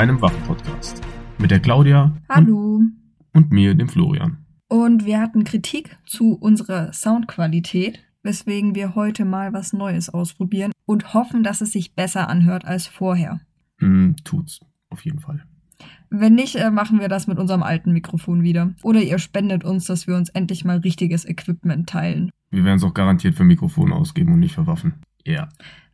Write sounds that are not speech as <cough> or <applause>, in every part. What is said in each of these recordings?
deinem Waffenpodcast. Mit der Claudia. Hallo. Und, und mir, dem Florian. Und wir hatten Kritik zu unserer Soundqualität, weswegen wir heute mal was Neues ausprobieren und hoffen, dass es sich besser anhört als vorher. Mm, tut's, auf jeden Fall. Wenn nicht, äh, machen wir das mit unserem alten Mikrofon wieder. Oder ihr spendet uns, dass wir uns endlich mal richtiges Equipment teilen. Wir werden es auch garantiert für Mikrofone ausgeben und nicht für Waffen. Ja. Yeah.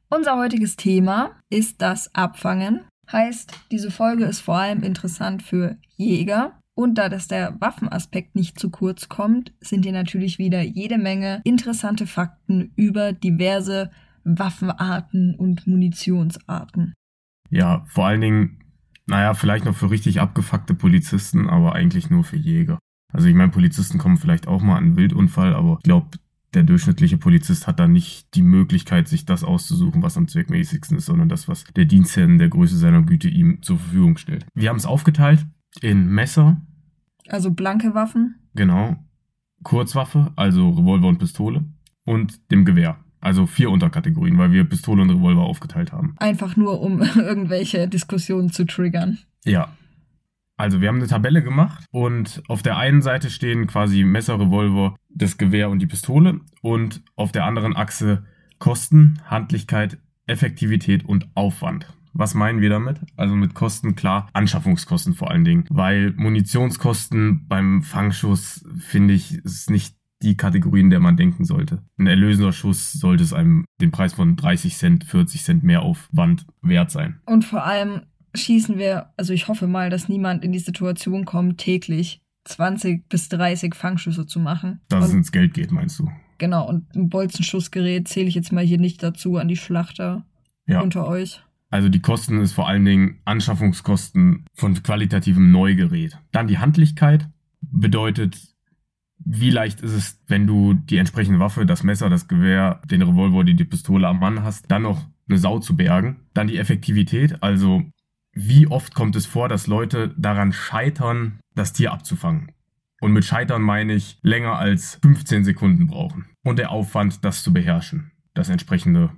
Unser heutiges Thema ist das Abfangen. Heißt, diese Folge ist vor allem interessant für Jäger. Und da das der Waffenaspekt nicht zu kurz kommt, sind hier natürlich wieder jede Menge interessante Fakten über diverse Waffenarten und Munitionsarten. Ja, vor allen Dingen, naja, vielleicht noch für richtig abgefuckte Polizisten, aber eigentlich nur für Jäger. Also ich meine, Polizisten kommen vielleicht auch mal an einen Wildunfall, aber ich glaube, der durchschnittliche Polizist hat da nicht die Möglichkeit, sich das auszusuchen, was am zweckmäßigsten ist, sondern das, was der Dienstherr in der Größe seiner Güte ihm zur Verfügung stellt. Wir haben es aufgeteilt in Messer. Also blanke Waffen. Genau. Kurzwaffe, also Revolver und Pistole. Und dem Gewehr. Also vier Unterkategorien, weil wir Pistole und Revolver aufgeteilt haben. Einfach nur, um <laughs> irgendwelche Diskussionen zu triggern. Ja. Also wir haben eine Tabelle gemacht und auf der einen Seite stehen quasi Messer, Revolver, das Gewehr und die Pistole und auf der anderen Achse Kosten, Handlichkeit, Effektivität und Aufwand. Was meinen wir damit? Also mit Kosten klar, Anschaffungskosten vor allen Dingen, weil Munitionskosten beim Fangschuss finde ich ist nicht die Kategorien, der man denken sollte. Ein erlösender Schuss sollte es einem den Preis von 30 Cent, 40 Cent mehr Aufwand wert sein. Und vor allem schießen wir, also ich hoffe mal, dass niemand in die Situation kommt, täglich 20 bis 30 Fangschüsse zu machen. Dass und, es ins Geld geht, meinst du? Genau, und ein Bolzenschussgerät zähle ich jetzt mal hier nicht dazu an die Schlachter ja. unter euch. Also die Kosten ist vor allen Dingen Anschaffungskosten von qualitativem Neugerät. Dann die Handlichkeit bedeutet, wie leicht ist es, wenn du die entsprechende Waffe, das Messer, das Gewehr, den Revolver, die, die Pistole am Mann hast, dann noch eine Sau zu bergen. Dann die Effektivität, also wie oft kommt es vor, dass Leute daran scheitern, das Tier abzufangen? Und mit scheitern meine ich länger als 15 Sekunden brauchen. Und der Aufwand, das zu beherrschen. Das entsprechende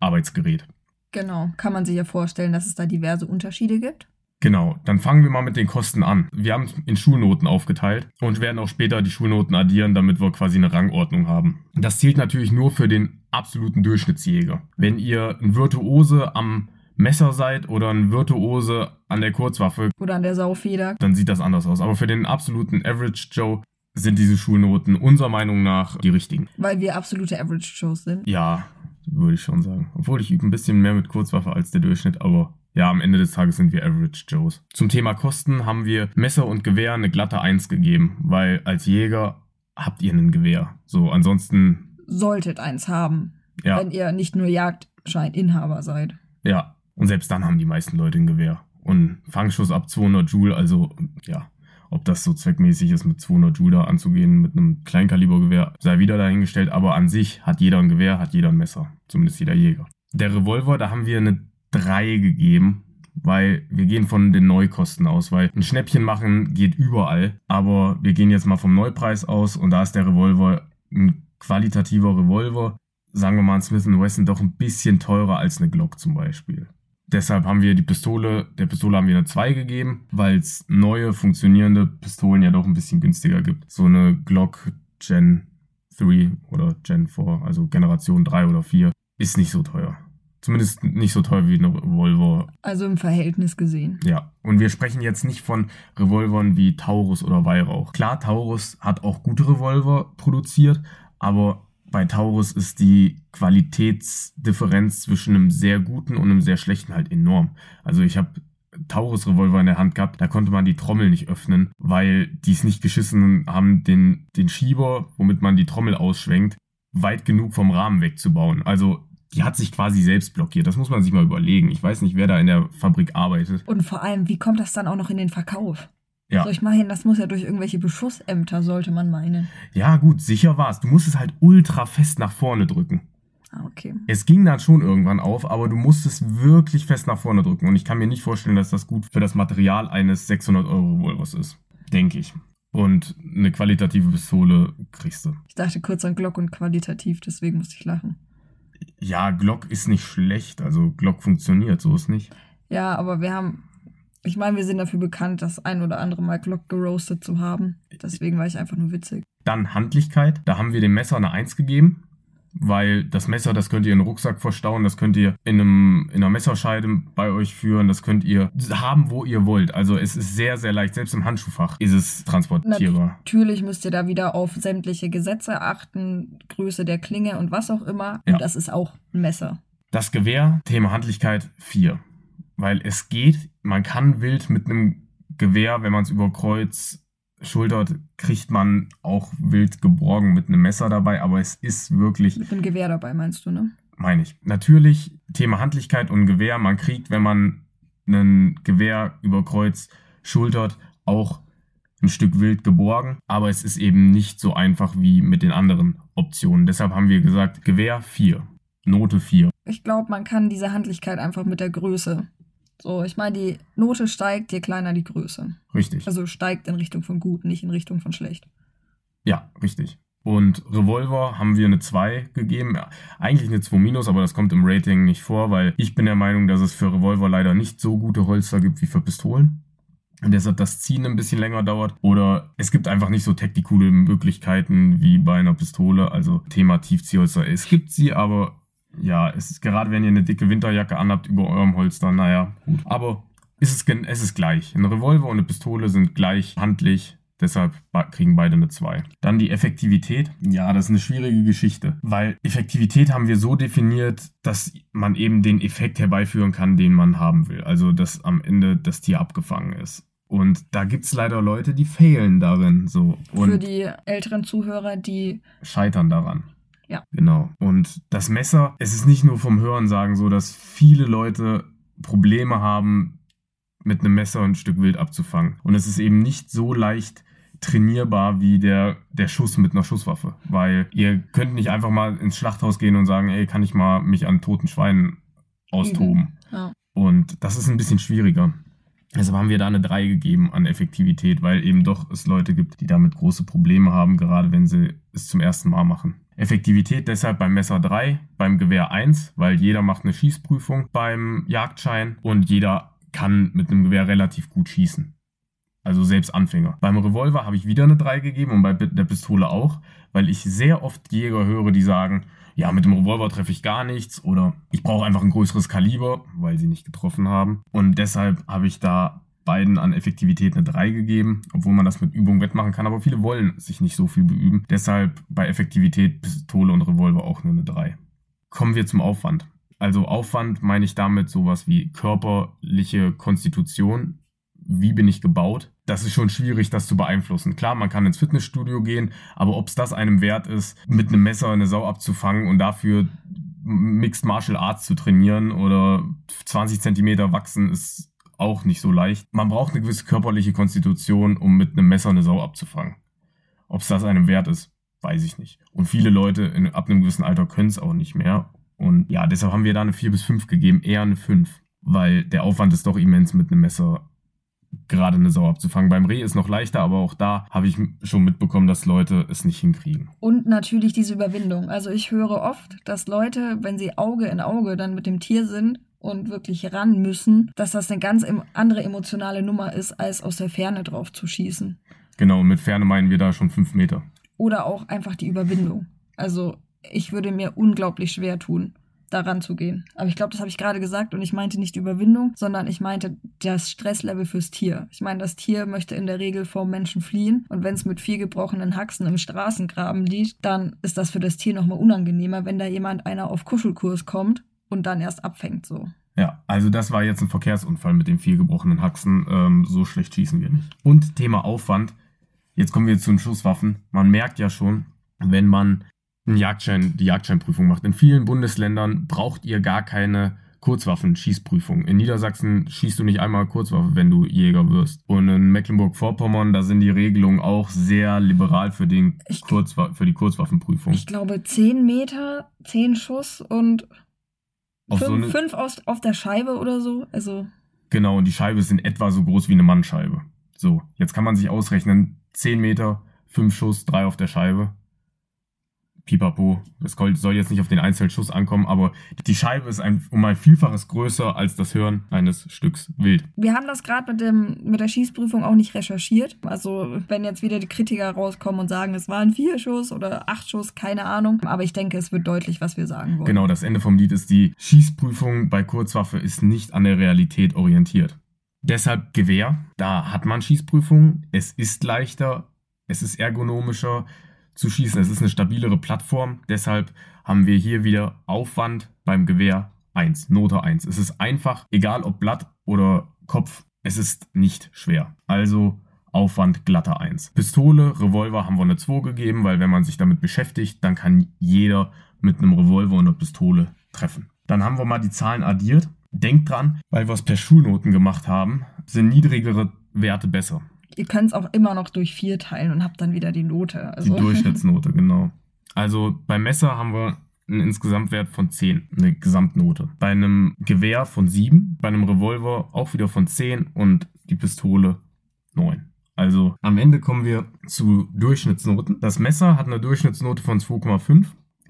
Arbeitsgerät. Genau. Kann man sich ja vorstellen, dass es da diverse Unterschiede gibt? Genau, dann fangen wir mal mit den Kosten an. Wir haben es in Schulnoten aufgeteilt und werden auch später die Schulnoten addieren, damit wir quasi eine Rangordnung haben. Das zählt natürlich nur für den absoluten Durchschnittsjäger. Wenn ihr ein Virtuose am Messer seid oder ein Virtuose an der Kurzwaffe oder an der Saufeder, dann sieht das anders aus. Aber für den absoluten Average Joe sind diese Schulnoten unserer Meinung nach die richtigen. Weil wir absolute Average Joes sind? Ja, würde ich schon sagen. Obwohl ich übe ein bisschen mehr mit Kurzwaffe als der Durchschnitt, aber ja, am Ende des Tages sind wir Average Joes. Zum Thema Kosten haben wir Messer und Gewehr eine glatte 1 gegeben, weil als Jäger habt ihr ein Gewehr. So, ansonsten. Solltet eins haben. Ja. Wenn ihr nicht nur Jagdscheininhaber seid. Ja, und selbst dann haben die meisten Leute ein Gewehr. Und Fangschuss ab 200 Joule, also ja, ob das so zweckmäßig ist, mit 200 Joule da anzugehen mit einem Kleinkalibergewehr, sei wieder dahingestellt. Aber an sich hat jeder ein Gewehr, hat jeder ein Messer. Zumindest jeder Jäger. Der Revolver, da haben wir eine 3 gegeben, weil wir gehen von den Neukosten aus, weil ein Schnäppchen machen geht überall, aber wir gehen jetzt mal vom Neupreis aus und da ist der Revolver ein qualitativer Revolver, sagen wir mal ein Smith Wesson doch ein bisschen teurer als eine Glock zum Beispiel. Deshalb haben wir die Pistole, der Pistole haben wir eine 2 gegeben, weil es neue funktionierende Pistolen ja doch ein bisschen günstiger gibt. So eine Glock Gen 3 oder Gen 4, also Generation 3 oder 4, ist nicht so teuer. Zumindest nicht so teuer wie eine Revolver. Also im Verhältnis gesehen. Ja. Und wir sprechen jetzt nicht von Revolvern wie Taurus oder Weihrauch. Klar, Taurus hat auch gute Revolver produziert, aber bei Taurus ist die Qualitätsdifferenz zwischen einem sehr guten und einem sehr schlechten halt enorm. Also ich habe Taurus-Revolver in der Hand gehabt, da konnte man die Trommel nicht öffnen, weil die es nicht geschissen haben, den, den Schieber, womit man die Trommel ausschwenkt, weit genug vom Rahmen wegzubauen. Also die hat sich quasi selbst blockiert. Das muss man sich mal überlegen. Ich weiß nicht, wer da in der Fabrik arbeitet. Und vor allem, wie kommt das dann auch noch in den Verkauf? Ja. Soll ich meinen, das muss ja durch irgendwelche Beschussämter, sollte man meinen. Ja, gut, sicher war es. Du musst es halt ultra fest nach vorne drücken. Ah, okay. Es ging dann schon irgendwann auf, aber du musst es wirklich fest nach vorne drücken. Und ich kann mir nicht vorstellen, dass das gut für das Material eines 600 Euro Revolvers ist. Denke ich. Und eine qualitative Pistole kriegst du. Ich dachte kurz an Glock und qualitativ, deswegen musste ich lachen. Ja, Glock ist nicht schlecht. Also Glock funktioniert, so ist nicht. Ja, aber wir haben Ich meine, wir sind dafür bekannt, das ein oder andere Mal Glock geroastet zu haben. Deswegen war ich einfach nur witzig. Dann Handlichkeit. Da haben wir dem Messer eine 1 gegeben weil das Messer, das könnt ihr in den Rucksack verstauen, das könnt ihr in, einem, in einer Messerscheide bei euch führen, das könnt ihr haben, wo ihr wollt. Also es ist sehr, sehr leicht, selbst im Handschuhfach ist es transportierbar. Natürlich müsst ihr da wieder auf sämtliche Gesetze achten, Größe der Klinge und was auch immer. Ja. Und das ist auch ein Messer. Das Gewehr, Thema Handlichkeit 4. Weil es geht, man kann wild mit einem Gewehr, wenn man es über Kreuz schultert, kriegt man auch wild geborgen mit einem Messer dabei, aber es ist wirklich. Mit einem Gewehr dabei, meinst du, ne? Meine ich. Natürlich, Thema Handlichkeit und Gewehr, man kriegt, wenn man ein Gewehr über Kreuz schultert, auch ein Stück wild geborgen, aber es ist eben nicht so einfach wie mit den anderen Optionen. Deshalb haben wir gesagt, Gewehr 4, Note 4. Ich glaube, man kann diese Handlichkeit einfach mit der Größe so, ich meine, die Note steigt, je kleiner die Größe. Richtig. Also steigt in Richtung von gut, nicht in Richtung von schlecht. Ja, richtig. Und Revolver haben wir eine 2 gegeben. Eigentlich eine 2 minus, aber das kommt im Rating nicht vor, weil ich bin der Meinung, dass es für Revolver leider nicht so gute Holster gibt wie für Pistolen. Und deshalb das Ziehen ein bisschen länger dauert. Oder es gibt einfach nicht so technikule Möglichkeiten wie bei einer Pistole. Also Thema Tiefziehholster. Es gibt sie, aber ja, es ist gerade, wenn ihr eine dicke Winterjacke anhabt über eurem Holster, naja, gut. Aber es ist, es ist gleich. Ein Revolver und eine Pistole sind gleich handlich. Deshalb kriegen beide eine 2. Dann die Effektivität. Ja, das ist eine schwierige Geschichte, weil Effektivität haben wir so definiert, dass man eben den Effekt herbeiführen kann, den man haben will. Also, dass am Ende das Tier abgefangen ist. Und da gibt es leider Leute, die fehlen darin. So. Und Für die älteren Zuhörer, die scheitern daran. Ja. Genau. Und das Messer, es ist nicht nur vom Hören sagen so, dass viele Leute Probleme haben, mit einem Messer ein Stück Wild abzufangen. Und es ist eben nicht so leicht trainierbar wie der, der Schuss mit einer Schusswaffe. Weil ihr könnt nicht einfach mal ins Schlachthaus gehen und sagen, ey, kann ich mal mich an toten Schweinen austoben. Ja. Und das ist ein bisschen schwieriger. Deshalb haben wir da eine 3 gegeben an Effektivität, weil eben doch es Leute gibt, die damit große Probleme haben, gerade wenn sie es zum ersten Mal machen. Effektivität deshalb beim Messer 3, beim Gewehr 1, weil jeder macht eine Schießprüfung beim Jagdschein und jeder kann mit einem Gewehr relativ gut schießen. Also selbst Anfänger. Beim Revolver habe ich wieder eine 3 gegeben und bei der Pistole auch, weil ich sehr oft Jäger höre, die sagen, ja, mit dem Revolver treffe ich gar nichts oder ich brauche einfach ein größeres Kaliber, weil sie nicht getroffen haben. Und deshalb habe ich da beiden an Effektivität eine 3 gegeben, obwohl man das mit Übung wettmachen kann, aber viele wollen sich nicht so viel beüben. Deshalb bei Effektivität Pistole und Revolver auch nur eine 3. Kommen wir zum Aufwand. Also Aufwand meine ich damit sowas wie körperliche Konstitution. Wie bin ich gebaut? Das ist schon schwierig, das zu beeinflussen. Klar, man kann ins Fitnessstudio gehen, aber ob es das einem wert ist, mit einem Messer eine Sau abzufangen und dafür Mixed Martial Arts zu trainieren oder 20 Zentimeter wachsen, ist auch nicht so leicht. Man braucht eine gewisse körperliche Konstitution, um mit einem Messer eine Sau abzufangen. Ob es das einem wert ist, weiß ich nicht. Und viele Leute in, ab einem gewissen Alter können es auch nicht mehr. Und ja, deshalb haben wir da eine 4 bis 5 gegeben, eher eine 5. Weil der Aufwand ist doch immens mit einem Messer gerade eine Sau abzufangen. Beim Reh ist noch leichter, aber auch da habe ich schon mitbekommen, dass Leute es nicht hinkriegen. Und natürlich diese Überwindung. Also ich höre oft, dass Leute, wenn sie Auge in Auge dann mit dem Tier sind, und wirklich ran müssen, dass das eine ganz andere emotionale Nummer ist, als aus der Ferne drauf zu schießen. Genau, mit Ferne meinen wir da schon fünf Meter. Oder auch einfach die Überwindung. Also ich würde mir unglaublich schwer tun, daran zu gehen. Aber ich glaube, das habe ich gerade gesagt und ich meinte nicht Überwindung, sondern ich meinte das Stresslevel fürs Tier. Ich meine, das Tier möchte in der Regel vor Menschen fliehen und wenn es mit vier gebrochenen Haxen im Straßengraben liegt, dann ist das für das Tier nochmal unangenehmer, wenn da jemand einer auf Kuschelkurs kommt und dann erst abfängt so. Ja, also das war jetzt ein Verkehrsunfall mit den vier gebrochenen Haxen. Ähm, so schlecht schießen wir nicht. Und Thema Aufwand. Jetzt kommen wir zu den Schusswaffen. Man merkt ja schon, wenn man einen Jagdschein, die Jagdscheinprüfung macht. In vielen Bundesländern braucht ihr gar keine Kurzwaffen-Schießprüfung. In Niedersachsen schießt du nicht einmal Kurzwaffe, wenn du Jäger wirst. Und in Mecklenburg-Vorpommern, da sind die Regelungen auch sehr liberal für, den Kurzwa für die Kurzwaffenprüfung. Ich glaube, 10 Meter, 10 Schuss und fünf, so eine, fünf aus, auf der Scheibe oder so. Also. Genau, und die Scheibe ist in etwa so groß wie eine Mannscheibe. So, jetzt kann man sich ausrechnen, 10 Meter, 5 Schuss, 3 auf der Scheibe. Pipapo. Es soll jetzt nicht auf den einzelnen Schuss ankommen, aber die Scheibe ist ein, um ein Vielfaches größer als das Hören eines Stücks Wild. Wir haben das gerade mit, mit der Schießprüfung auch nicht recherchiert. Also wenn jetzt wieder die Kritiker rauskommen und sagen, es waren vier Schuss oder acht Schuss, keine Ahnung. Aber ich denke, es wird deutlich, was wir sagen wollen. Genau, das Ende vom Lied ist, die Schießprüfung bei Kurzwaffe ist nicht an der Realität orientiert. Deshalb Gewehr, da hat man Schießprüfungen, es ist leichter, es ist ergonomischer, zu schießen. Es ist eine stabilere Plattform. Deshalb haben wir hier wieder Aufwand beim Gewehr 1, Note 1. Es ist einfach, egal ob Blatt oder Kopf, es ist nicht schwer. Also Aufwand glatter 1. Pistole, Revolver haben wir eine 2 gegeben, weil wenn man sich damit beschäftigt, dann kann jeder mit einem Revolver und einer Pistole treffen. Dann haben wir mal die Zahlen addiert. Denkt dran, weil wir es per Schulnoten gemacht haben, sind niedrigere Werte besser ihr könnt es auch immer noch durch vier teilen und habt dann wieder die Note. Also. Die Durchschnittsnote, <laughs> genau. Also beim Messer haben wir einen Insgesamtwert von 10, eine Gesamtnote. Bei einem Gewehr von 7, bei einem Revolver auch wieder von 10 und die Pistole 9. Also am Ende kommen wir zu Durchschnittsnoten. Das Messer hat eine Durchschnittsnote von 2,5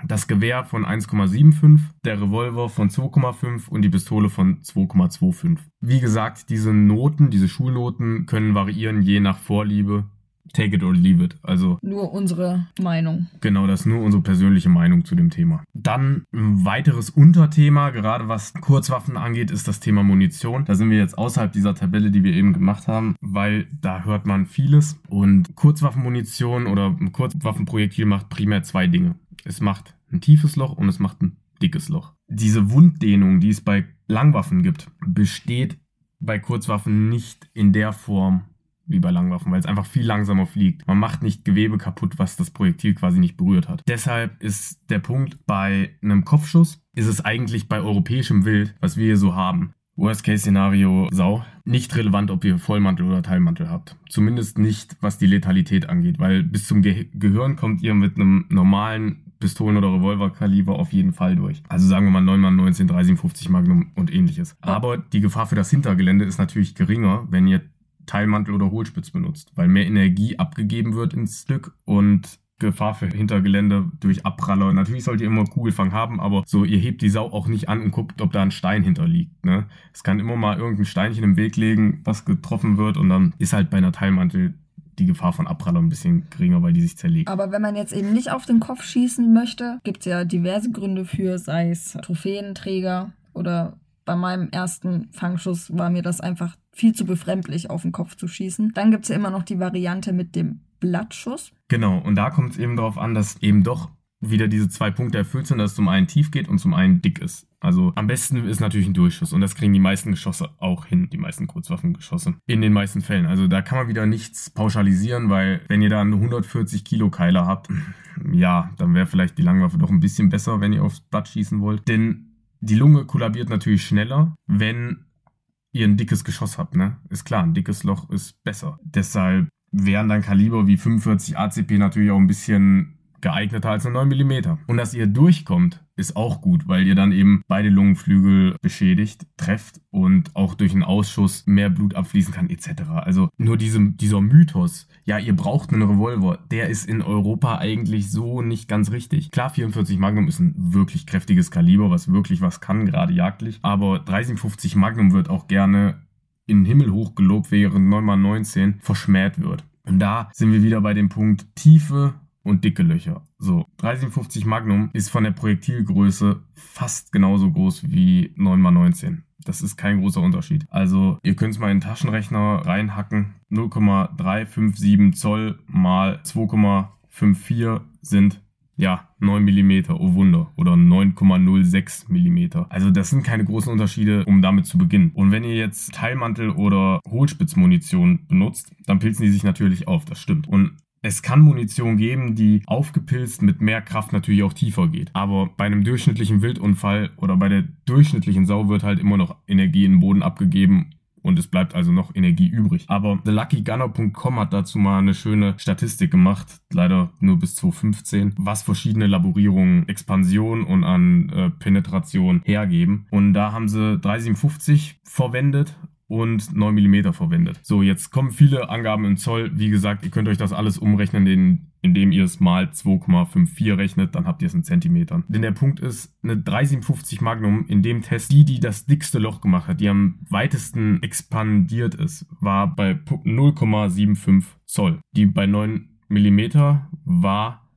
das Gewehr von 1,75, der Revolver von 2,5 und die Pistole von 2,25. Wie gesagt, diese Noten, diese Schulnoten können variieren je nach Vorliebe. Take it or leave it. Also nur unsere Meinung. Genau, das ist nur unsere persönliche Meinung zu dem Thema. Dann ein weiteres Unterthema, gerade was Kurzwaffen angeht, ist das Thema Munition. Da sind wir jetzt außerhalb dieser Tabelle, die wir eben gemacht haben, weil da hört man vieles. Und Kurzwaffenmunition oder ein Kurzwaffenprojektil macht primär zwei Dinge es macht ein tiefes Loch und es macht ein dickes Loch. Diese Wunddehnung, die es bei Langwaffen gibt, besteht bei Kurzwaffen nicht in der Form wie bei Langwaffen, weil es einfach viel langsamer fliegt. Man macht nicht Gewebe kaputt, was das Projektil quasi nicht berührt hat. Deshalb ist der Punkt bei einem Kopfschuss ist es eigentlich bei europäischem Wild, was wir hier so haben, Worst-Case-Szenario Sau. Nicht relevant, ob ihr Vollmantel oder Teilmantel habt. Zumindest nicht, was die Letalität angeht, weil bis zum Ge Gehirn kommt ihr mit einem normalen Pistolen- oder Revolverkaliber auf jeden Fall durch. Also sagen wir mal 9x19, 357 Magnum und ähnliches. Aber die Gefahr für das Hintergelände ist natürlich geringer, wenn ihr Teilmantel oder Hohlspitz benutzt, weil mehr Energie abgegeben wird ins Stück und Gefahr für Hintergelände durch Abpraller. Natürlich sollt ihr immer Kugelfang haben, aber so, ihr hebt die Sau auch nicht an und guckt, ob da ein Stein hinterliegt. Ne? Es kann immer mal irgendein Steinchen im Weg legen, was getroffen wird und dann ist halt bei einer Teilmantel die Gefahr von Abpraller ein bisschen geringer, weil die sich zerlegt. Aber wenn man jetzt eben nicht auf den Kopf schießen möchte, gibt es ja diverse Gründe für, sei es Trophäenträger oder bei meinem ersten Fangschuss war mir das einfach viel zu befremdlich, auf den Kopf zu schießen. Dann gibt es ja immer noch die Variante mit dem Blattschuss. Genau, und da kommt es eben darauf an, dass eben doch wieder diese zwei Punkte erfüllt sind, dass es zum einen tief geht und zum einen dick ist. Also am besten ist natürlich ein Durchschuss und das kriegen die meisten Geschosse auch hin, die meisten Kurzwaffengeschosse. In den meisten Fällen. Also da kann man wieder nichts pauschalisieren, weil wenn ihr da einen 140 Kilo Keiler habt, <laughs> ja, dann wäre vielleicht die Langwaffe doch ein bisschen besser, wenn ihr aufs Blatt schießen wollt. Denn die Lunge kollabiert natürlich schneller, wenn ihr ein dickes Geschoss habt, ne? Ist klar, ein dickes Loch ist besser. Deshalb wären dann Kaliber wie 45 ACP natürlich auch ein bisschen geeigneter als eine 9 mm. Und dass ihr durchkommt, ist auch gut, weil ihr dann eben beide Lungenflügel beschädigt, trefft und auch durch einen Ausschuss mehr Blut abfließen kann etc. Also nur diesem, dieser Mythos, ja, ihr braucht einen Revolver, der ist in Europa eigentlich so nicht ganz richtig. Klar, 44 Magnum ist ein wirklich kräftiges Kaliber, was wirklich was kann, gerade jagdlich, aber 357 Magnum wird auch gerne in den Himmel hoch gelobt, während 9x19 verschmäht wird. Und da sind wir wieder bei dem Punkt Tiefe und dicke Löcher. So, 357 Magnum ist von der Projektilgröße fast genauso groß wie 9x19. Das ist kein großer Unterschied. Also, ihr könnt es mal in den Taschenrechner reinhacken. 0,357 Zoll mal 2,54 sind ja, 9 mm, oh Wunder, oder 9,06 mm. Also das sind keine großen Unterschiede, um damit zu beginnen. Und wenn ihr jetzt Teilmantel oder Hohlspitzmunition benutzt, dann pilzen die sich natürlich auf, das stimmt. Und es kann Munition geben, die aufgepilzt mit mehr Kraft natürlich auch tiefer geht. Aber bei einem durchschnittlichen Wildunfall oder bei der durchschnittlichen Sau wird halt immer noch Energie in den Boden abgegeben und es bleibt also noch Energie übrig. Aber TheLuckyGunner.com hat dazu mal eine schöne Statistik gemacht, leider nur bis 2015, was verschiedene Laborierungen, Expansion und an äh, Penetration hergeben. Und da haben sie 357 verwendet und 9 mm verwendet. So, jetzt kommen viele Angaben im Zoll. Wie gesagt, ihr könnt euch das alles umrechnen in indem ihr es mal 2,54 rechnet, dann habt ihr es in Zentimetern. Denn der Punkt ist, eine 357 Magnum in dem Test, die, die das dickste Loch gemacht hat, die am weitesten expandiert ist, war bei 0,75 Zoll. Die bei 9 Millimeter war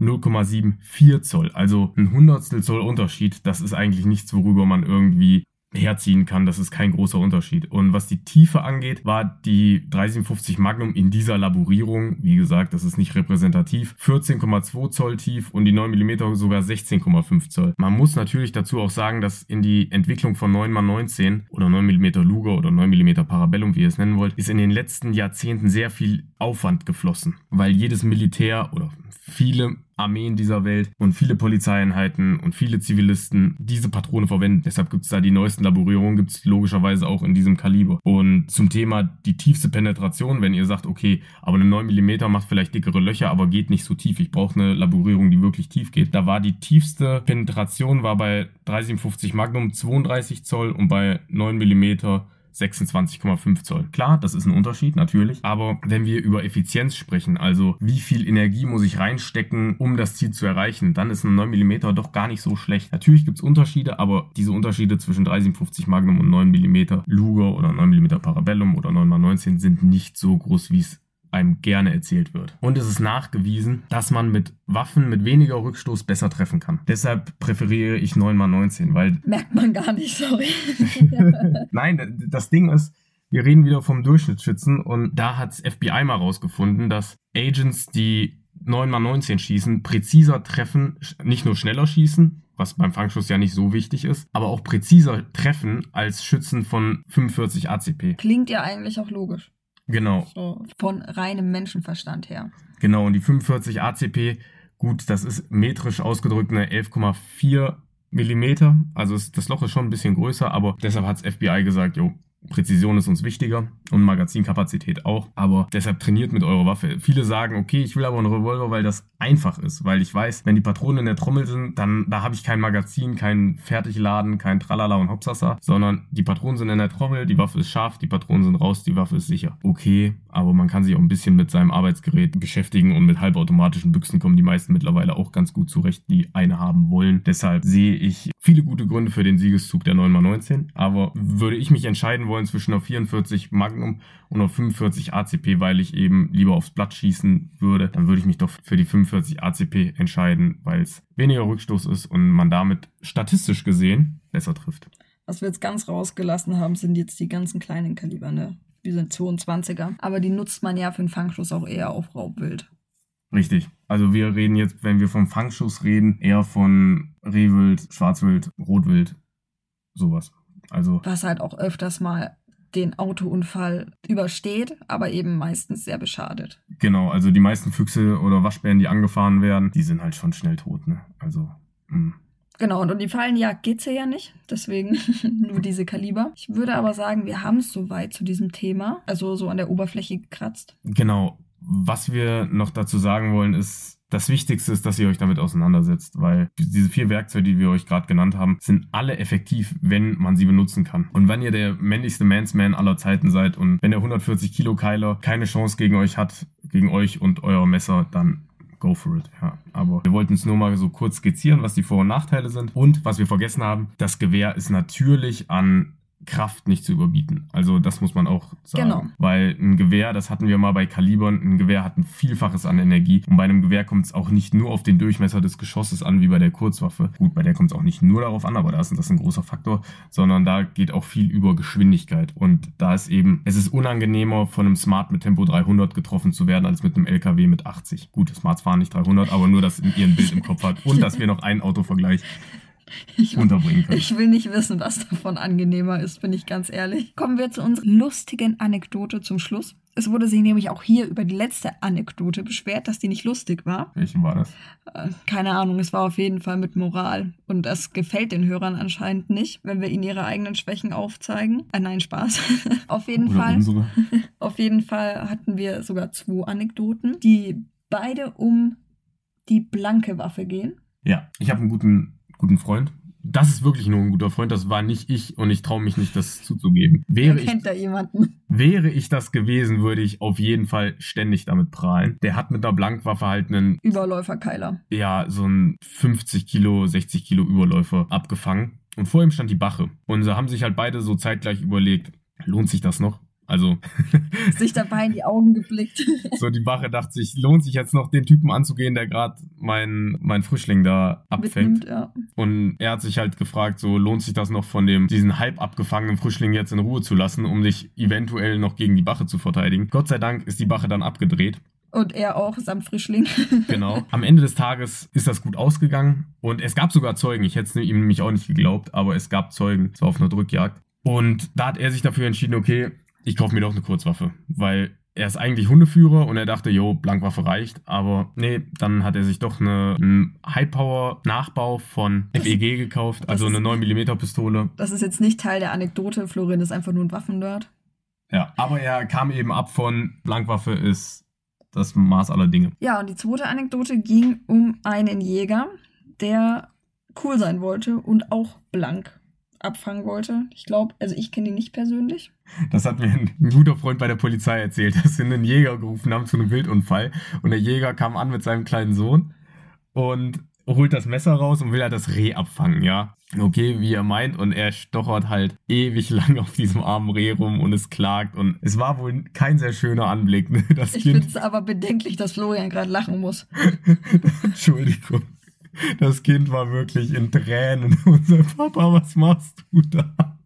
0,74 Zoll. Also ein Hundertstel Zoll Unterschied. Das ist eigentlich nichts, worüber man irgendwie herziehen kann. Das ist kein großer Unterschied. Und was die Tiefe angeht, war die 357 Magnum in dieser Laborierung, wie gesagt, das ist nicht repräsentativ, 14,2 Zoll tief und die 9 mm sogar 16,5 Zoll. Man muss natürlich dazu auch sagen, dass in die Entwicklung von 9x19 oder 9 mm Luger oder 9 mm Parabellum, wie ihr es nennen wollt, ist in den letzten Jahrzehnten sehr viel Aufwand geflossen, weil jedes Militär oder viele Armeen dieser Welt und viele Polizeieinheiten und viele Zivilisten diese Patrone verwenden. Deshalb gibt es da die neuesten Laborierungen, gibt es logischerweise auch in diesem Kaliber. Und zum Thema die tiefste Penetration, wenn ihr sagt, okay, aber eine 9 mm macht vielleicht dickere Löcher, aber geht nicht so tief. Ich brauche eine Laborierung, die wirklich tief geht. Da war die tiefste Penetration war bei 357 Magnum 32 Zoll und bei 9 mm 26,5 Zoll. Klar, das ist ein Unterschied, natürlich. Aber wenn wir über Effizienz sprechen, also wie viel Energie muss ich reinstecken, um das Ziel zu erreichen, dann ist ein 9 mm doch gar nicht so schlecht. Natürlich gibt es Unterschiede, aber diese Unterschiede zwischen 357 Magnum und 9 mm Luger oder 9 mm Parabellum oder 9x19 sind nicht so groß, wie es einem gerne erzählt wird. Und es ist nachgewiesen, dass man mit Waffen mit weniger Rückstoß besser treffen kann. Deshalb präferiere ich 9x19, weil... Merkt man gar nicht, sorry. <laughs> <laughs> Nein, das Ding ist, wir reden wieder vom Durchschnittsschützen und da hat das FBI mal rausgefunden, dass Agents, die 9x19 schießen, präziser treffen, nicht nur schneller schießen, was beim Fangschuss ja nicht so wichtig ist, aber auch präziser treffen als Schützen von 45 ACP. Klingt ja eigentlich auch logisch. Genau. So, von reinem Menschenverstand her. Genau, und die 45 ACP, gut, das ist metrisch ausgedrückt eine 11,4 Millimeter. Also das Loch ist schon ein bisschen größer, aber deshalb hat das FBI gesagt, jo, Präzision ist uns wichtiger und Magazinkapazität auch, aber deshalb trainiert mit eurer Waffe. Viele sagen, okay, ich will aber einen Revolver, weil das einfach ist, weil ich weiß, wenn die Patronen in der Trommel sind, dann da habe ich kein Magazin, kein Fertigladen, kein Tralala und Hopsasa, sondern die Patronen sind in der Trommel, die Waffe ist scharf, die Patronen sind raus, die Waffe ist sicher. Okay, aber man kann sich auch ein bisschen mit seinem Arbeitsgerät beschäftigen und mit halbautomatischen Büchsen kommen die meisten mittlerweile auch ganz gut zurecht, die eine haben wollen. Deshalb sehe ich viele gute Gründe für den Siegeszug der 9x19, aber würde ich mich entscheiden wollen zwischen einer 44 Magnum und einer 45 ACP, weil ich eben lieber aufs Blatt schießen würde, dann würde ich mich doch für die 45 ACP entscheiden, weil es weniger Rückstoß ist und man damit statistisch gesehen besser trifft. Was wir jetzt ganz rausgelassen haben, sind jetzt die ganzen kleinen Kaliber, ne? Die sind 22er. Aber die nutzt man ja für einen Fangschuss auch eher auf Raubwild. Richtig. Also wir reden jetzt, wenn wir vom Fangschuss reden, eher von Rehwild, Schwarzwild, Rotwild, sowas. Also was halt auch öfters mal den Autounfall übersteht, aber eben meistens sehr beschadet. Genau, also die meisten Füchse oder Waschbären, die angefahren werden, die sind halt schon schnell tot, ne? Also. Mh. Hm. Genau, und um die Fallenjagd geht es ja nicht, deswegen <laughs> nur diese Kaliber. Ich würde aber sagen, wir haben es soweit zu diesem Thema, also so an der Oberfläche gekratzt. Genau. Was wir noch dazu sagen wollen, ist, das Wichtigste ist, dass ihr euch damit auseinandersetzt, weil diese vier Werkzeuge, die wir euch gerade genannt haben, sind alle effektiv, wenn man sie benutzen kann. Und wenn ihr der männlichste Mansman aller Zeiten seid und wenn der 140 Kilo Keiler keine Chance gegen euch hat, gegen euch und euer Messer, dann go for it. Ja, aber wir wollten es nur mal so kurz skizzieren, was die Vor- und Nachteile sind. Und was wir vergessen haben, das Gewehr ist natürlich an Kraft nicht zu überbieten. Also das muss man auch sagen. Genau. Weil ein Gewehr, das hatten wir mal bei Kalibern, ein Gewehr hat ein Vielfaches an Energie. Und bei einem Gewehr kommt es auch nicht nur auf den Durchmesser des Geschosses an, wie bei der Kurzwaffe. Gut, bei der kommt es auch nicht nur darauf an, aber da ist das ein großer Faktor, sondern da geht auch viel über Geschwindigkeit. Und da ist eben, es ist unangenehmer, von einem Smart mit Tempo 300 getroffen zu werden, als mit einem LKW mit 80. Gut, Smarts fahren nicht 300, aber nur, dass ihr ein Bild im Kopf hat und dass wir noch einen Autovergleich <laughs> ich, unterbringen können. Ich will nicht wissen, was davon angenehmer ist, bin ich ganz ehrlich. Kommen wir zu unserer lustigen Anekdote zum Schluss. Es wurde sich nämlich auch hier über die letzte Anekdote beschwert, dass die nicht lustig war. Welche war das? Äh, keine Ahnung, es war auf jeden Fall mit Moral. Und das gefällt den Hörern anscheinend nicht, wenn wir ihnen ihre eigenen Schwächen aufzeigen. Äh, nein, Spaß. <laughs> auf jeden Oder Fall. Unsere. <laughs> Auf jeden Fall hatten wir sogar zwei Anekdoten, die beide um die blanke Waffe gehen. Ja, ich habe einen guten guten Freund, das ist wirklich nur ein guter Freund, das war nicht ich und ich traue mich nicht, das zuzugeben. Wäre er kennt ich, da jemanden. wäre ich das gewesen, würde ich auf jeden Fall ständig damit prahlen. Der hat mit einer Blankwaffe halt einen, Überläuferkeiler. ja, so einen 50 Kilo, 60 Kilo Überläufer abgefangen. Und vor ihm stand die Bache. Und sie haben sich halt beide so zeitgleich überlegt, lohnt sich das noch? Also, Sich dabei in die Augen geblickt. <laughs> so die Bache dachte sich, lohnt sich jetzt noch den Typen anzugehen, der gerade mein, mein Frischling da abfängt. Mitnimmt, ja. Und er hat sich halt gefragt, so lohnt sich das noch von dem, diesen halb abgefangenen Frischling jetzt in Ruhe zu lassen, um sich eventuell noch gegen die Bache zu verteidigen. Gott sei Dank ist die Bache dann abgedreht. Und er auch, samt Frischling. <laughs> Genau. Am Ende des Tages ist das gut ausgegangen. Und es gab sogar Zeugen. Ich hätte es ihm nämlich auch nicht geglaubt, aber es gab Zeugen. Es war auf einer Drückjagd. Und da hat er sich dafür entschieden, okay, ich kaufe mir doch eine Kurzwaffe. Weil er ist eigentlich Hundeführer und er dachte, jo, Blankwaffe reicht. Aber nee, dann hat er sich doch eine, einen High-Power-Nachbau von FEG gekauft. Also ist- eine 9mm Pistole. Das ist jetzt nicht Teil der Anekdote. Florin ist einfach nur ein Waffennerd. Ja. Aber er kam eben ab von Blankwaffe ist das Maß aller Dinge. Ja, und die zweite Anekdote ging um einen Jäger, der cool sein wollte und auch blank abfangen wollte. Ich glaube, also ich kenne ihn nicht persönlich. Das hat mir ein, guter Freund bei der Polizei erzählt, dass sie einen Jäger gerufen haben zu einem Wildunfall. Und der Jäger kam an mit seinem kleinen Sohn und holt das Messer raus und will halt das Reh abfangen, ja. Okay, wie er meint. Und er stochert halt ewig lang auf diesem armen Reh rum und es klagt. Und es war wohl kein sehr schöner Anblick, ne? Das Ich finde es aber bedenklich, dass Florian gerade lachen muss. <laughs> Entschuldigung. Das Kind war wirklich in Tränen <laughs> und so, Papa, was machst du da?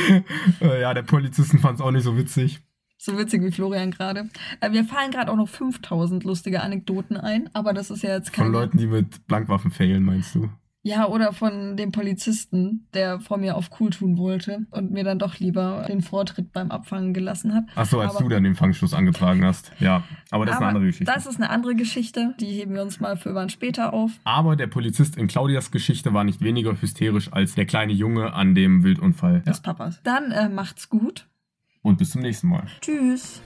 <laughs> Ja, der Polizisten fand es auch nicht so witzig. So witzig wie Florian gerade. Äh, mir fallen gerade auch noch 5000 lustige Anekdoten ein, aber das ist ja jetzt Von kein. Leuten, die mit Blankwaffen failen, meinst du? Ja, oder von dem Polizisten, der vor mir auf cool tun wollte und mir dann doch lieber den Vortritt beim Abfangen gelassen hat. Ach so, als Aber- du dann den Fangschuss angetragen hast. Ja, aber das ist eine andere Geschichte. Das ist eine andere Geschichte, die heben wir uns mal für wann später auf. aber der Polizist in Claudias Geschichte war nicht weniger hysterisch als der kleine Junge an dem Wildunfall. Ja. des Papas. Dann äh, macht's gut. Und bis zum nächsten Mal. Tschüss.